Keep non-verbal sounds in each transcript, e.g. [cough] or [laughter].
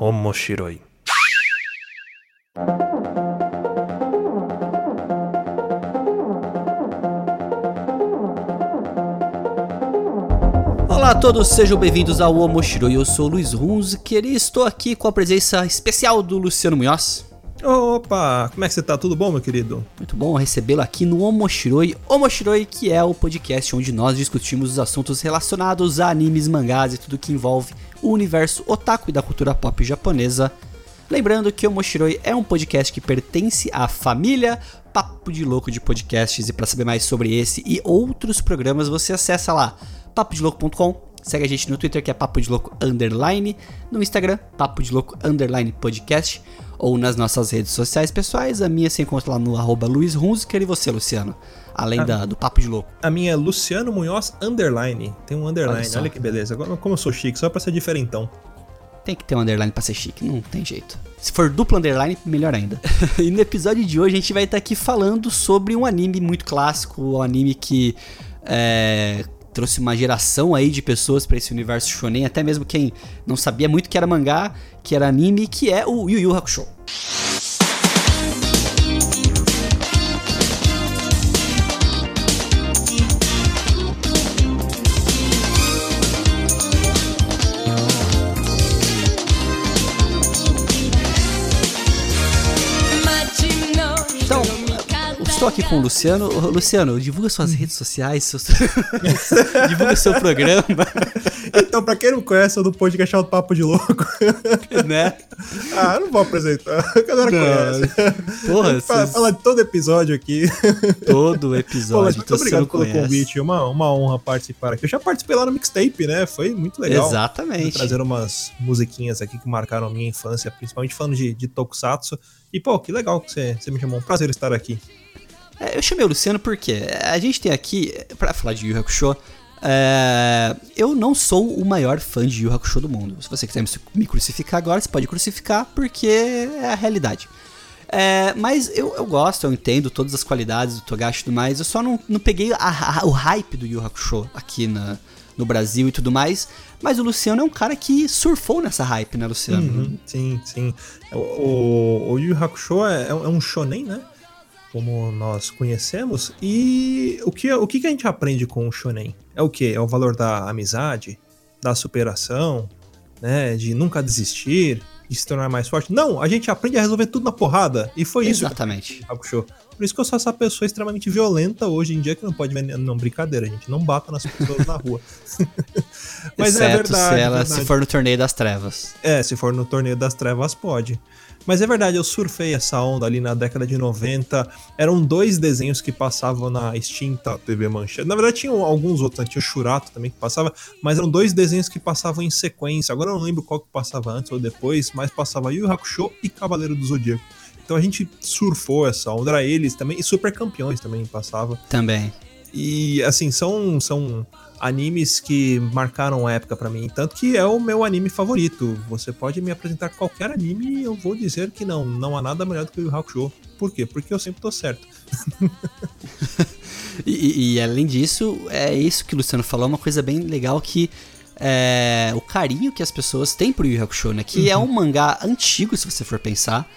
Omoshiroi. Olá a todos, sejam bem-vindos ao Omoshiroi. Eu sou o Luiz Hunziker e estou aqui com a presença especial do Luciano Munhoz. Opa, como é que você tá? Tudo bom, meu querido? Muito bom recebê-lo aqui no Omoshiroi. Omoshiroi, que é o podcast onde nós discutimos os assuntos relacionados a animes, mangás e tudo que envolve o universo otaku e da cultura pop japonesa. Lembrando que o Omoshiroi é um podcast que pertence à família Papo de Louco de Podcasts. E para saber mais sobre esse e outros programas você acessa lá papodilouco.com Segue a gente no Twitter que é Papo de Louco Underline, no Instagram, Papo de Louco Underline Podcast, ou nas nossas redes sociais pessoais. A minha se encontra lá no arroba Luiz Hunziker e você, Luciano. Além A- da, do Papo de Louco. A minha é Luciano Munhoz Underline. Tem um underline, Olha olha, que beleza. Agora, como eu sou chique, só pra ser diferentão. Tem que ter um underline pra ser chique, não tem jeito. Se for duplo underline, melhor ainda. [laughs] e no episódio de hoje a gente vai estar aqui falando sobre um anime muito clássico, um anime que é, trouxe uma geração aí de pessoas pra esse universo shonen, até mesmo quem não sabia muito que era mangá, que era anime, que é o Yu Yu Hakusho. Estou aqui com o Luciano. Ô, Luciano, divulga suas redes sociais, seus... [laughs] divulga seu programa, Então, pra quem não conhece, eu do podcast é o Papo de Louco. né? ah, eu não vou apresentar. A galera Não. conhece. Porra, Fala, vocês- fala de todo episódio aqui. todo Pô, episódio. muito então obrigado pelo conhece. convite. Uma, uma honra participar aqui. Eu já participei lá no mixtape, né? Foi muito legal. Exatamente. Trazer umas musiquinhas aqui que marcaram a minha infância, principalmente falando de, de Tokusatsu. E, pô, que legal que você, você me chamou. Um prazer estar aqui. É, eu chamei o Luciano porque a gente tem aqui, pra falar de Yu Hakusho, é, eu não sou o maior fã de Yu Hakusho do mundo. Se você quiser me- crucificar agora, você pode crucificar, porque é a realidade. É, mas eu, eu gosto, eu entendo todas as qualidades do Togashi e tudo mais. Eu só não, não peguei a- a- o hype do Yu Hakusho aqui na- no Brasil e tudo mais. Mas o Luciano é um cara que surfou nessa hype, né, Luciano? Uhum, sim, sim. O, o, o Yu Hakusho é, é um é um shonen, né? Como nós conhecemos. E o que, o que que a gente aprende com o shonen? É o quê? É o valor da amizade, da superação, né? De nunca desistir, de se tornar mais forte. Não, a gente aprende a resolver tudo na porrada. E foi isso que Exatamente. Por isso que eu sou essa pessoa extremamente violenta hoje em dia que não pode. Não, brincadeira, gente. Não bata nas pessoas na rua. [laughs] Mas é Exceto verdade. se ela verdade. se for no torneio das trevas. É, se for no Torneio das Trevas, pode. Mas é verdade, eu surfei essa onda ali na década de 90. Eram dois desenhos que passavam na extinta TV Manchete. Na verdade, tinham alguns outros, né? tinha o Churato também que passava, mas eram dois desenhos que passavam em sequência. Agora eu não lembro qual que passava antes ou depois, mas passava Yu Hakusho e Cavaleiro do Zodíaco. Então a gente surfou essa onda, era eles também, e Super Campeões também passava. Também. E assim, são, são animes que marcaram a época pra mim. Tanto que é o meu anime favorito. Você pode me apresentar qualquer anime e eu vou dizer que não. Não há nada melhor do que o Hakusho. Por quê? Porque eu sempre tô certo. [laughs] E, e- além disso, é isso que o Luciano falou, é uma coisa bem legal que é o carinho que as pessoas têm pro Yu Hakusho, né? Que é um mangá antigo, se você for pensar.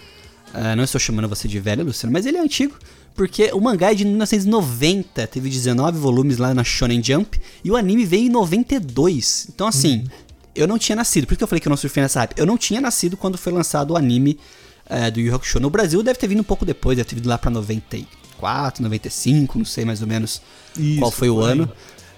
É, não estou chamando você de velho, Luciano, mas ele é antigo. Porque o mangá é de 1990, teve 19 volumes lá na Shonen Jump, e o anime veio em 92. Então, assim, eu não tinha nascido. Por que eu falei que eu não surfei nessa hype? Eu não tinha nascido quando foi lançado o anime é, do Yu Hakusho. No Brasil deve ter vindo um pouco depois, deve ter vindo lá pra 94, 95, não sei mais ou menos qual Isso, foi o aí. ano.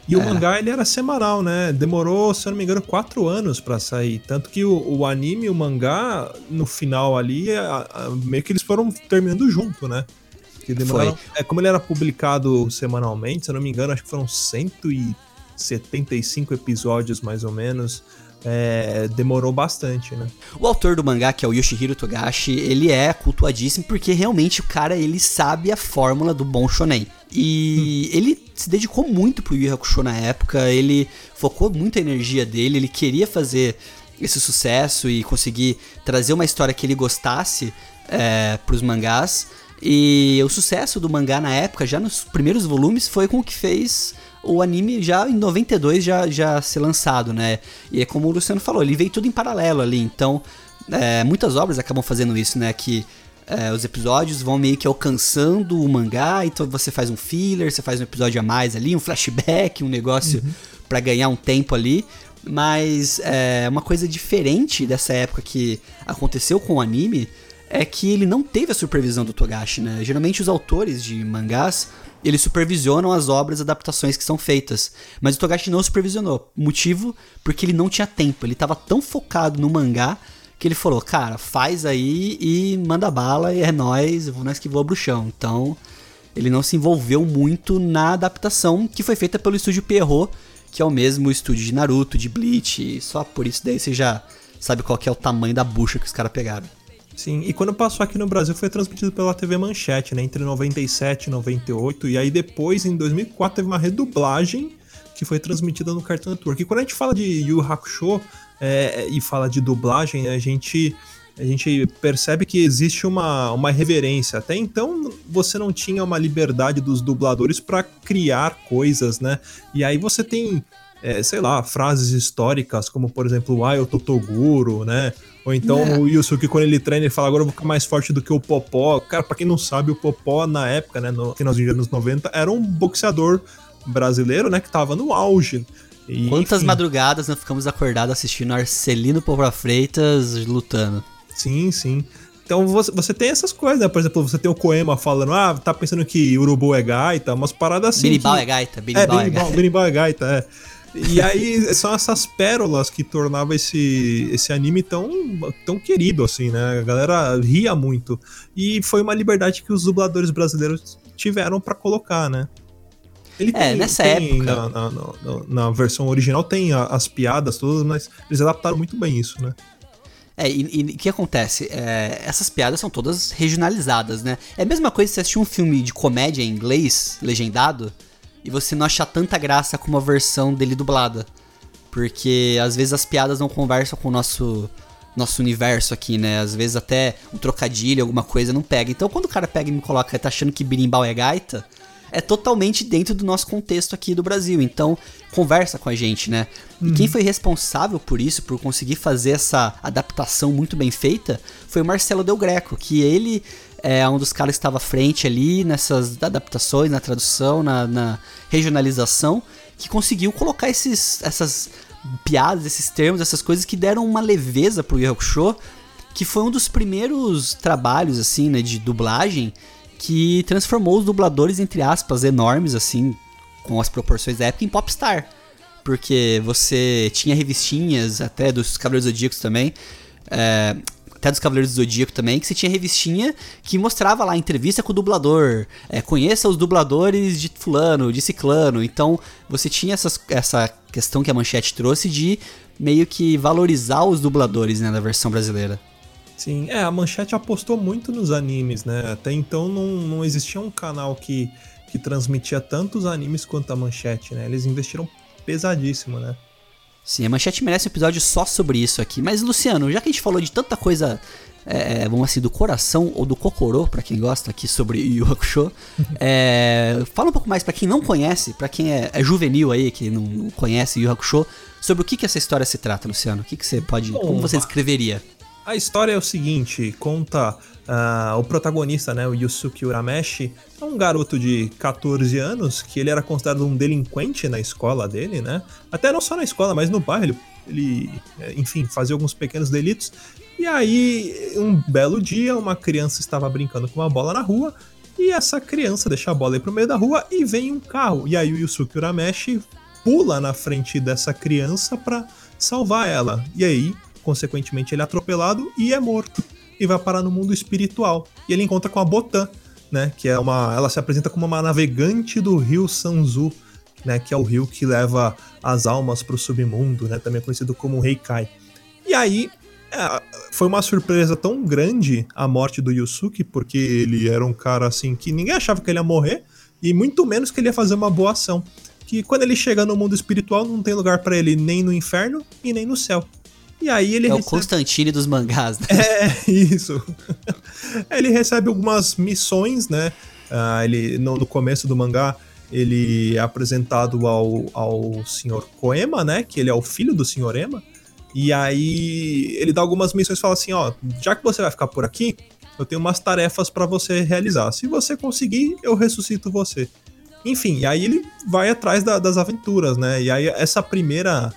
E o É. mangá ele era semanal, né? Demorou, se eu não me engano, quatro anos pra sair. Tanto que o, o anime e o mangá, no final ali, a- a- meio que eles foram terminando junto, né? Que demoraram, é como ele era publicado semanalmente, se eu não me engano, acho que foram 175 episódios mais ou menos. É, demorou bastante, né? O autor do mangá, que é o Yoshihiro Togashi, ele é cultuadíssimo porque realmente o cara ele sabe a fórmula do bom shonen. E ele se dedicou muito pro Yu Hakusho na época, ele focou muita energia dele, ele queria fazer esse sucesso e conseguir trazer uma história que ele gostasse é, pros mangás. E o sucesso do mangá na época, já nos primeiros volumes, foi com o que fez o anime já em 92 já, já ser lançado, né? E é como o Luciano falou, ele veio tudo em paralelo ali, então é, muitas obras acabam fazendo isso, né? Que é, os episódios vão meio que alcançando o mangá, então você faz um filler, você faz um episódio a mais ali, um flashback, um negócio uhum. para ganhar um tempo ali. Mas é, uma coisa diferente dessa época que aconteceu com o anime é que ele não teve a supervisão do Togashi, né? Geralmente os autores de mangás, eles supervisionam as obras, adaptações que são feitas. Mas o Togashi não supervisionou. Motivo porque ele não tinha tempo. Ele estava tão focado no mangá que ele falou, cara, faz aí e manda bala e é nós, nós que voa bruxão. Então, ele não se envolveu muito na adaptação que foi feita pelo estúdio Pierrot, que é o mesmo estúdio de Naruto, de Bleach, só por isso daí você já sabe qual é o tamanho da bucha que os caras pegaram. Sim, e quando passou aqui no Brasil foi transmitido pela TV Manchete, né, entre 97 e 98, e aí depois, em 2004, teve uma redublagem que foi transmitida no Cartoon Network. E quando a gente fala de Yu Hakusho é, e fala de dublagem, a gente a gente percebe que existe uma, uma reverência. Até então você não tinha uma liberdade dos dubladores para criar coisas, né? E aí você tem, é, sei lá, frases históricas como por exemplo, ah, eu Totoguro, né? Ou então é. o Yusuke, quando ele treina, ele fala, agora eu vou ficar mais forte do que o Popó. Cara, pra quem não sabe, o Popó, na época, né, no final dos anos 90, era um boxeador brasileiro, né, que tava no auge. E, Quantas enfim. madrugadas nós ficamos acordados assistindo Arcelino Povo Freitas lutando? Sim, sim. Então você, você tem essas coisas, né? Por exemplo, você tem o Koema falando, ah, tá pensando que Urubu é gaita, umas paradas assim. Birimbau que... é gaita, Birimbau é, é gaita. Birimbau é gaita, é. E aí são essas pérolas que tornavam esse, esse anime tão, tão querido, assim, né? A galera ria muito. E foi uma liberdade que os dubladores brasileiros tiveram para colocar, né? Ele é, tem, nessa tem, época. Na, na, na, na, versão original tem as piadas todas, mas eles adaptaram muito bem isso, né? É, e o que acontece? É, essas piadas são todas regionalizadas, né? É a mesma coisa se você assistir um filme de comédia em inglês, legendado, e você não achar tanta graça com uma versão dele dublada. Porque às vezes as piadas não conversam com o nosso, nosso universo aqui, né? Às vezes até um trocadilho, alguma coisa não pega. Então quando o cara pega e me coloca e tá achando que birimbau é gaita, é totalmente dentro do nosso contexto aqui do Brasil. Então, conversa com a gente, né? Uhum. E quem foi responsável por isso, por conseguir fazer essa adaptação muito bem feita, foi o Marcelo Del Greco, que ele é um dos caras que estava à frente ali nessas adaptações, na tradução, na, na regionalização, que conseguiu colocar esses, essas piadas, esses termos, essas coisas que deram uma leveza pro Yu Show, que foi um dos primeiros trabalhos assim, né, de dublagem que transformou os dubladores entre aspas enormes assim, com as proporções da época em popstar. Porque você tinha revistinhas até dos Cavaleiros Zodíacos também, é, até dos Cavaleiros do Zodíaco também, que você tinha revistinha que mostrava lá entrevista com o dublador, é, conheça os dubladores de fulano, de ciclano. Então você tinha essas, essa questão que a Manchete trouxe de meio que valorizar os dubladores né, da versão brasileira. Sim, é, a Manchete apostou muito nos animes, né? Até então não, não existia um canal que, que transmitia tantos animes quanto a Manchete, né? Eles investiram pesadíssimo, né? Sim, a Manchete merece um episódio só sobre isso aqui. Mas, Luciano, já que a gente falou de tanta coisa, é, é vamos assim, do coração ou do cocorô, para quem gosta aqui sobre [laughs] Yu Hakusho, é, fala um pouco mais para quem não conhece, para quem é, é, juvenil aí, que não, não conhece Yu Hakusho, sobre o que, que essa história se trata, Luciano. O que, que você pode. Bom, como você descreveria? A história é o seguinte: conta Uh, o protagonista, né, o Yusuke Urameshi, é um garoto de 14 anos que ele era considerado um delinquente na escola dele, né? Até não só na escola, mas no bairro. Ele, é, enfim, fazia alguns pequenos delitos. E aí, um belo dia, uma criança estava brincando com uma bola na rua e essa criança deixa a bola aí pro meio da rua e vem um carro. E aí o Yusuke Urameshi pula na frente dessa criança para salvar ela. E aí, consequentemente, ele é atropelado e é morto e vai parar no mundo espiritual. E ele encontra com a Botan, né? Que é uma. Ela se apresenta como uma navegante do rio Sanzu, né? Que é o rio que leva as almas para o submundo, né? Também conhecido como Reikai. E aí. É, foi uma surpresa tão grande a morte do Yusuke, porque ele era um cara assim que ninguém achava que ele ia morrer, e muito menos que ele ia fazer uma boa ação. Que quando ele chega no mundo espiritual, não tem lugar para ele nem no inferno e nem no céu. E aí ele é recebe... o Constantine dos mangás, né? É, [laughs] isso. [laughs] ele recebe algumas missões, né? Uh, ele, no, no, começo do mangá, ele é apresentado ao, ao Sr. Koema, né? Que ele é o filho do Sr. Ema. E aí ele dá algumas missões e fala assim, ó, já que você vai ficar por aqui, eu tenho umas tarefas para você realizar. Se você conseguir, eu ressuscito você. Enfim, e aí ele vai atrás da, das aventuras, né? E aí essa primeira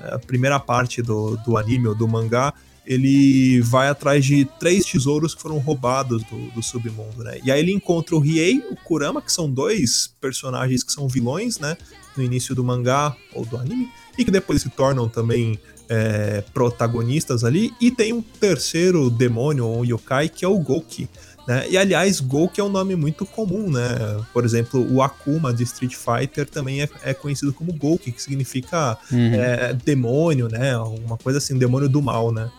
a primeira parte do, do anime ou do mangá, ele vai atrás de três tesouros que foram roubados do, do submundo, né? E aí ele encontra o Riei, o Kurama, que são dois personagens que são vilões, né? No início do mangá ou do anime, e que depois se tornam também é, protagonistas ali. E tem um terceiro demônio, ou um yokai, que é o Gouki. Né? E aliás, Gouki é um nome muito comum, né? Por exemplo, o Akuma de Street Fighter também é, é conhecido como Gouki, que significa uhum. é, demônio, né? Uma coisa assim, demônio do mal, né?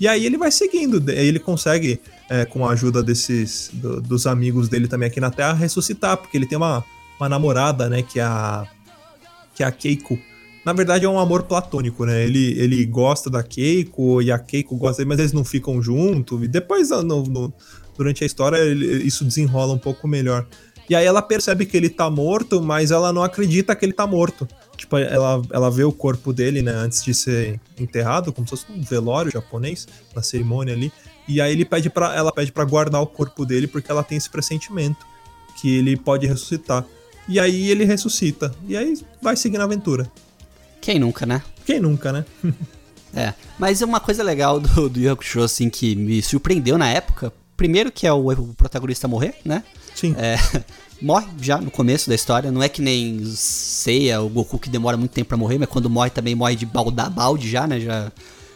E aí ele vai seguindo, ele consegue, é, com a ajuda desses do, dos amigos dele também aqui na Terra, ressuscitar, porque ele tem uma, uma namorada, né? Que é a, que é a Keiko. Na verdade é um amor platônico, né? Ele, ele gosta da Keiko e a Keiko gosta dele, mas eles não ficam juntos. E depois no, no durante a história ele, isso desenrola um pouco melhor. E aí ela percebe que ele tá morto, mas ela não acredita que ele tá morto. Tipo, ela, ela vê o corpo dele, né, antes de ser enterrado, como se fosse um velório japonês, na cerimônia ali. E aí ele pede para ela pede para guardar o corpo dele porque ela tem esse pressentimento que ele pode ressuscitar. E aí ele ressuscita. E aí vai seguindo a aventura. Quem nunca, né? Quem nunca, né? [laughs] é. Mas uma coisa legal do, do Yu Hakusho, assim, que me surpreendeu na época, primeiro que é o, o protagonista morrer, né? Sim. É, [laughs] morre já no começo da história. Não é que nem Seiya, o Goku que demora muito tempo para morrer, mas quando morre também morre de balda, balde já, né? Já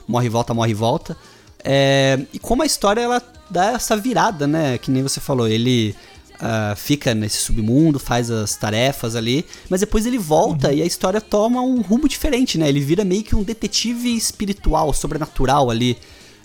morre e volta, morre e volta. É, e como a história ela dá essa virada, né? Que nem você falou, ele uh, fica nesse submundo, faz as tarefas ali, mas depois ele volta uhum. e a história toma um rumo diferente, né? Ele vira meio que um detetive espiritual, sobrenatural ali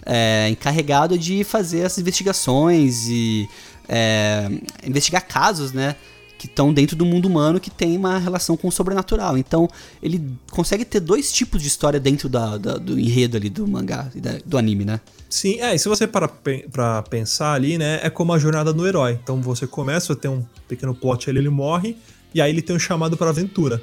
é, encarregado de fazer as investigações e é, investigar casos, né? Que estão dentro do mundo humano que tem uma relação com o sobrenatural. Então, ele consegue ter dois tipos de história dentro da, da, do enredo ali do mangá, do anime, né? Sim, é, e se você para pra pensar ali, né, é como a jornada do herói. Então você começa, tem um pequeno plot ali, ele morre, e aí ele tem um chamado para aventura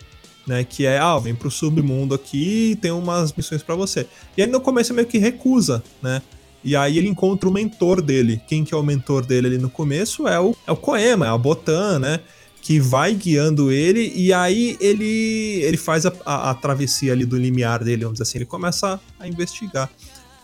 né? Que é, ah, vem pro submundo aqui e tem umas missões para você. E aí no começo meio que recusa, né? E aí ele encontra o mentor dele. Quem que é o mentor dele ali no começo? É o, é o Koema, é a Botan, né? Que vai guiando ele e aí ele, ele faz a, a, a travessia ali do limiar dele, vamos dizer assim. Ele começa a, a investigar.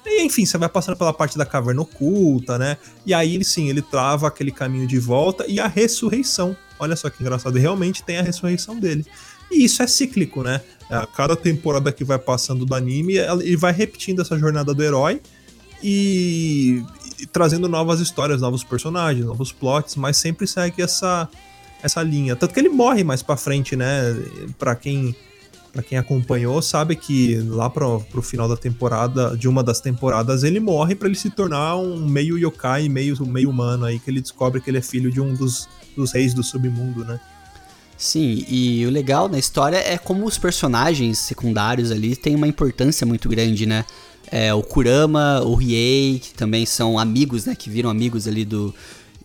E enfim, você vai passando pela parte da caverna oculta, né? E aí sim, ele trava aquele caminho de volta e a ressurreição. Olha só que engraçado, realmente tem a ressurreição dele. E isso é cíclico, né? A cada temporada que vai passando do anime, ele vai repetindo essa jornada do herói e, e trazendo novas histórias, novos personagens, novos plots, mas sempre segue essa essa linha. Tanto que ele morre mais para frente, né? Para quem para quem acompanhou, sabe que lá pro, pro final da temporada, de uma das temporadas, ele morre para ele se tornar um meio yokai, meio, meio humano aí, que ele descobre que ele é filho de um dos, dos reis do submundo, né? Sim, e o legal na história é como os personagens secundários ali têm uma importância muito grande, né? É, o Kurama, o Riei, que também são amigos, né? Que viram amigos ali do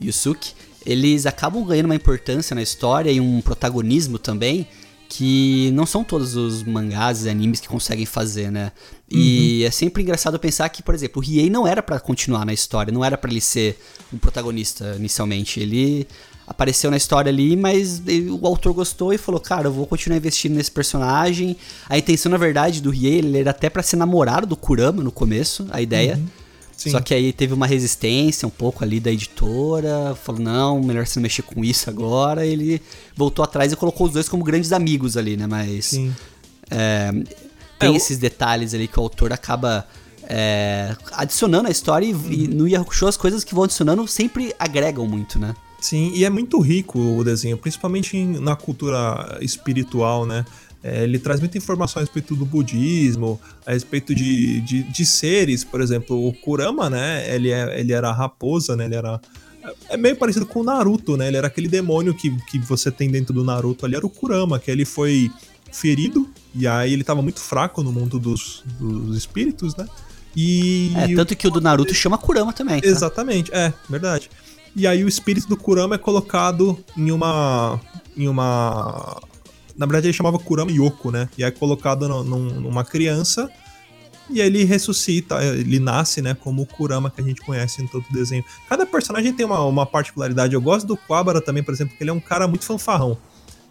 Yusuke. Eles acabam ganhando uma importância na história e um protagonismo também que não são todos os mangás e animes que conseguem fazer, né? E uhum. é sempre engraçado pensar que, por exemplo, o Riei não era para continuar na história, não era para ele ser um protagonista inicialmente. Ele apareceu na história ali, mas o autor gostou e falou: Cara, eu vou continuar investindo nesse personagem. A intenção, na verdade, do Riei, ele era até para ser namorado do Kurama no começo, a ideia. Uhum. Só que aí teve uma resistência um pouco ali da editora, falou, não, melhor você não mexer com isso agora. Ele voltou atrás e colocou os dois como grandes amigos ali, né? Mas Sim. É, tem é, esses detalhes ali que o autor acaba é, adicionando à história e, uhum. e no Yakusho as coisas que vão adicionando sempre agregam muito, né? Sim, e é muito rico o desenho, principalmente na cultura espiritual, né? É, ele traz muita informação a respeito do budismo, a respeito de, de, de, seres, por exemplo, o Kurama, né? Ele, é, ele era a raposa, né? Ele era. É meio parecido com o Naruto, né? Ele era aquele demônio que, que você tem dentro do Naruto ali, era o Kurama, que ele foi ferido, e aí ele tava muito fraco no mundo dos, dos espíritos, né? E. É, tanto que o do Naruto chama Kurama também. Tá? Exatamente, é, verdade. E aí o espírito do Kurama é colocado em uma. em uma. Na verdade ele chamava Kurama Yoko, né? E é colocado no, num, numa criança E ele ressuscita, ele nasce, né, como o Kurama que a gente conhece em todo o desenho. Cada personagem tem uma, uma particularidade. Eu gosto do Quabara também, por exemplo, porque ele é um cara muito fanfarrão.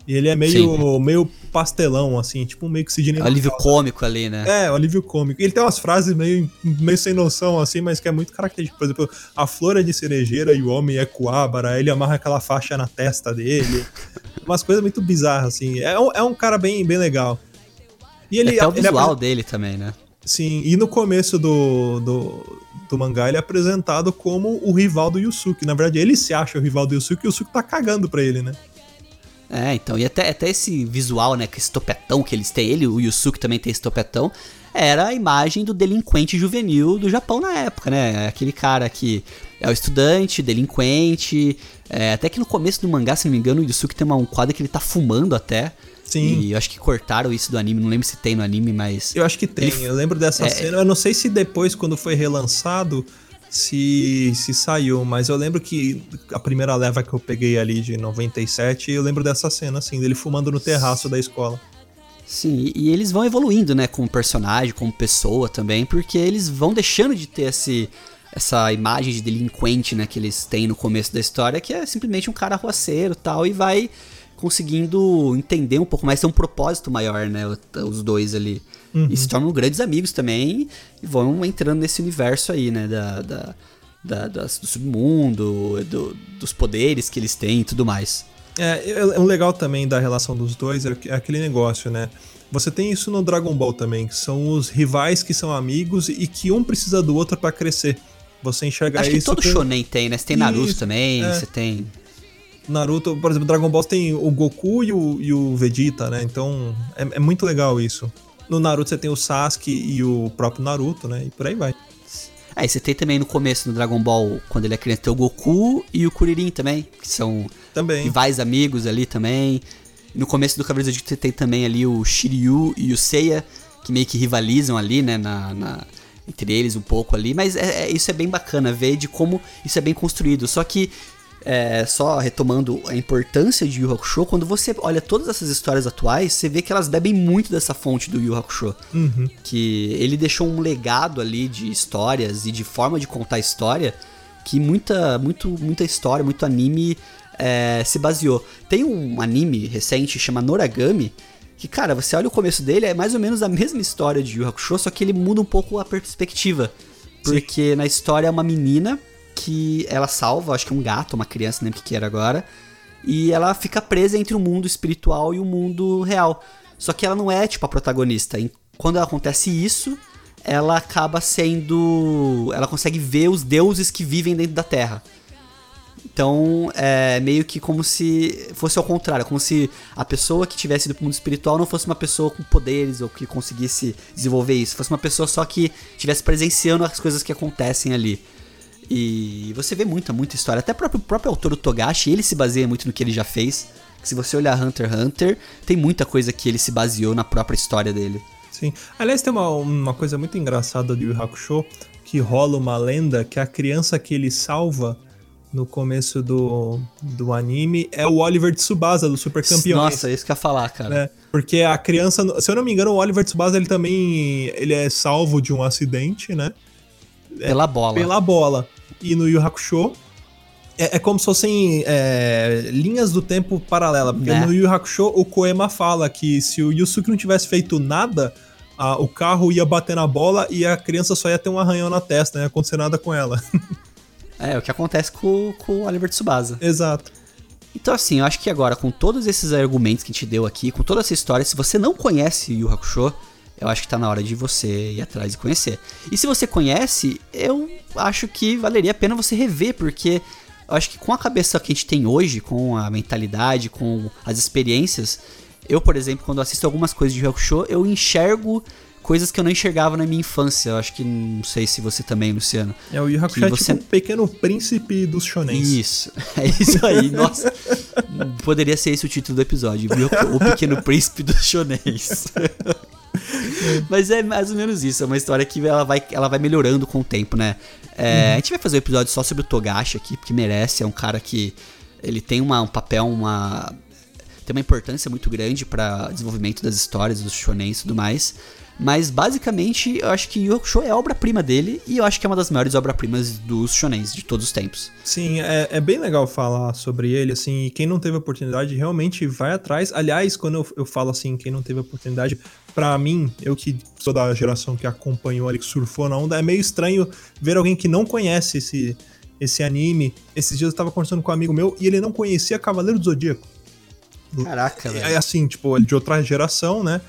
E ele é meio, meio pastelão, assim, tipo meio que Sidney Alívio cômico ali, né? É, o alívio cômico. Ele tem umas frases meio, meio sem noção, assim, mas que é muito característico. Por exemplo, a flor é de cerejeira e o homem é coabra, ele amarra aquela faixa na testa dele. [laughs] umas coisas muito bizarras, assim. É um, é um cara bem, bem legal. E ele, Até o visual ele, dele também, né? Sim, e no começo do, do, do mangá ele é apresentado como o rival do Yusuke. Na verdade, ele se acha o rival do Yusuke e o Yusuke tá cagando pra ele, né? É, então, e até, até esse visual, né, que esse topetão que eles têm, ele, o Yusuke também tem esse topetão, era a imagem do delinquente juvenil do Japão na época, né? Aquele cara que é o estudante, delinquente, é, até que no começo do mangá, se não me engano, o Yusuke tem uma, um quadro que ele tá fumando até. Sim. E eu acho que cortaram isso do anime, não lembro se tem no anime, mas. Eu acho que tem, ele... eu lembro dessa é... cena. Eu não sei se depois, quando foi relançado, se, se saiu, mas eu lembro que a primeira leva que eu peguei ali de 97, eu lembro dessa cena, assim, dele fumando no terraço da escola. Sim, e eles vão evoluindo, né, como personagem, como pessoa também, porque eles vão deixando de ter esse, essa imagem de delinquente, né, que eles têm no começo da história, que é simplesmente um cara arruaceiro tal, e vai conseguindo entender um pouco mais, ter um propósito maior, né, os dois ali. Uhum. E se tornam grandes amigos também e vão entrando nesse universo aí, né? Da, da, da do submundo, do, dos poderes que eles têm e tudo mais. É, é, é um legal também da relação dos dois é, é aquele negócio, né? Você tem isso no Dragon Ball também, que são os rivais que são amigos e que um precisa do outro para crescer. Você enxerga Acho isso. Acho que todo com... shonen tem, né? Você tem Naruto isso, também, é. você tem. Naruto, por exemplo, Dragon Ball tem o Goku e o, e o Vegeta, né? Então é, é muito legal isso. No Naruto você tem o Sasuke e o próprio Naruto, né? E por aí vai. Aí é, você tem também no começo do Dragon Ball, quando ele é criança, tem o Goku e o Kuririn também, que são também. rivais amigos ali também. No começo do Cavaleiro Zodíaco você tem também ali o Shiryu e o Seiya, que meio que rivalizam ali, né, na, na entre eles um pouco ali, mas é, é, isso é bem bacana ver de como isso é bem construído. Só que é, só retomando a importância de Yu Hakusho, quando você olha todas essas histórias atuais, você vê que elas bebem muito dessa fonte do Yu Hakusho. Uhum. Que ele deixou um legado ali de histórias e de forma de contar história que muita, muito, muita história, muito anime é, se baseou. Tem um anime recente chama Noragami, que, cara, você olha o começo dele, é mais ou menos a mesma história de Yu Hakusho, só que ele muda um pouco a perspectiva. Porque Sim. na história é uma menina que ela salva, acho que um gato, uma criança, lembro o que era agora. E ela fica presa entre o mundo espiritual e o mundo real. Só que ela não é, tipo, a protagonista. Quando acontece isso, ela acaba sendo. Ela consegue ver os deuses que vivem dentro da Terra. Então, é meio que como se fosse ao contrário, como se a pessoa que tivesse ido pro mundo espiritual não fosse uma pessoa com poderes ou que conseguisse desenvolver isso, fosse uma pessoa só que estivesse presenciando as coisas que acontecem ali. E você vê muita, muita história. Até o próprio, próprio autor, o Togashi, ele se baseia muito no que ele já fez. Se você olhar Hunter x Hunter, tem muita coisa que ele se baseou na própria história dele. Sim. Aliás, tem uma, uma coisa muito engraçada do Yu Hakusho, que rola uma lenda que a criança que ele salva no começo do, do anime é o Oliver Tsubasa, do Super Campeões. Nossa, é isso que eu ia falar, cara. É, porque a criança, se eu não me engano, o Oliver Tsubasa, ele também ele é salvo de um acidente, né? Pela bola. Pela bola e no Yu Hakusho é, é como se fossem é, linhas do tempo paralela. Porque né? no Yu Hakusho o Koema fala que se o Yusuke não tivesse feito nada, a, o carro ia bater na bola e a criança só ia ter um arranhão na testa, não ia acontecer nada com ela. [laughs] é, o que acontece com, com o Oliver Tsubasa. Exato. Então, assim, eu acho que agora, com todos esses argumentos que a gente deu aqui, com toda essa história, se você não conhece Yu Hakusho, eu acho que tá na hora de você ir atrás e conhecer. E se você conhece, eu acho que valeria a pena você rever, porque eu acho que com a cabeça que a gente tem hoje, com a mentalidade, com as experiências, eu, por exemplo, quando assisto algumas coisas de Show, eu enxergo coisas que eu não enxergava na minha infância. Eu acho que não sei se você também, Luciano. É, o Yu Hakusho é você... tipo um pequeno príncipe dos shonens. Isso, [laughs] é isso aí. Nossa, poderia ser esse o título do episódio. O pequeno príncipe dos shonens. [laughs] [laughs] Mas é mais ou menos isso. É uma história que ela vai, ela vai melhorando com o tempo, né? É, uhum. A gente vai fazer um episódio só sobre o Togashi aqui, porque merece. É um cara que ele tem uma, um papel, uma. Tem uma importância muito grande para desenvolvimento das histórias, dos shonen e tudo mais. Mas basicamente, eu acho que Yu Hakusho é a obra-prima dele e eu acho que é uma das maiores obras-primas dos shonens de todos os tempos. Sim, é, é, bem legal falar sobre ele, assim, e quem não teve oportunidade realmente vai atrás. Aliás, quando eu, eu falo assim, quem não teve oportunidade, para mim, eu que sou da geração que acompanhou ali, que surfou na onda, é meio estranho ver alguém que não conhece esse, esse anime. Esses dias eu tava conversando com um amigo meu e ele não conhecia Cavaleiro do Zodíaco. Caraca, velho. É assim, tipo, de outra geração, né?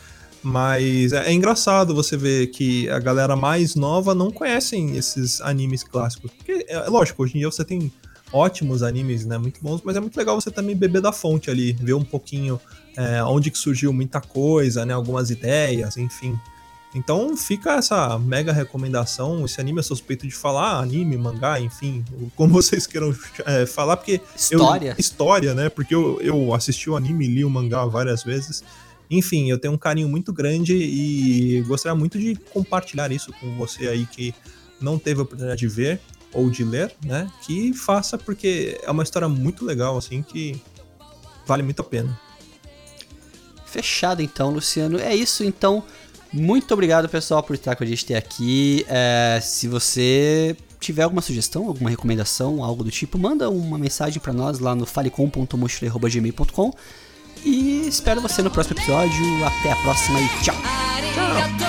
Mas é, é, engraçado você ver que a galera mais nova não conhecem esses animes clássicos. Porque, é, lógico, hoje em dia você tem ótimos animes, né? Muito bons, mas é muito legal você também beber da fonte ali, ver um pouquinho é, onde que surgiu muita coisa, né? Algumas ideias, enfim. Então fica essa mega recomendação. Esse anime é suspeito de falar anime, mangá, enfim, como [laughs] vocês queiram é, falar, porque. História. Eu, história, né? Porque eu, eu assisti o anime e li o mangá várias vezes. Enfim, eu tenho um carinho muito grande e gostaria muito de compartilhar isso com você aí que não teve a oportunidade de ver ou de ler, né? Que faça, porque é uma história muito legal, assim, que vale muito a pena. Fechado então, Luciano. É isso então. Muito obrigado, pessoal, por estar com a gente aqui. É, se você tiver alguma sugestão, alguma recomendação, algo do tipo, manda uma mensagem para nós lá no falecom.mochile.gmail.com e espero você no próximo episódio. Até a próxima e tchau. Tchau.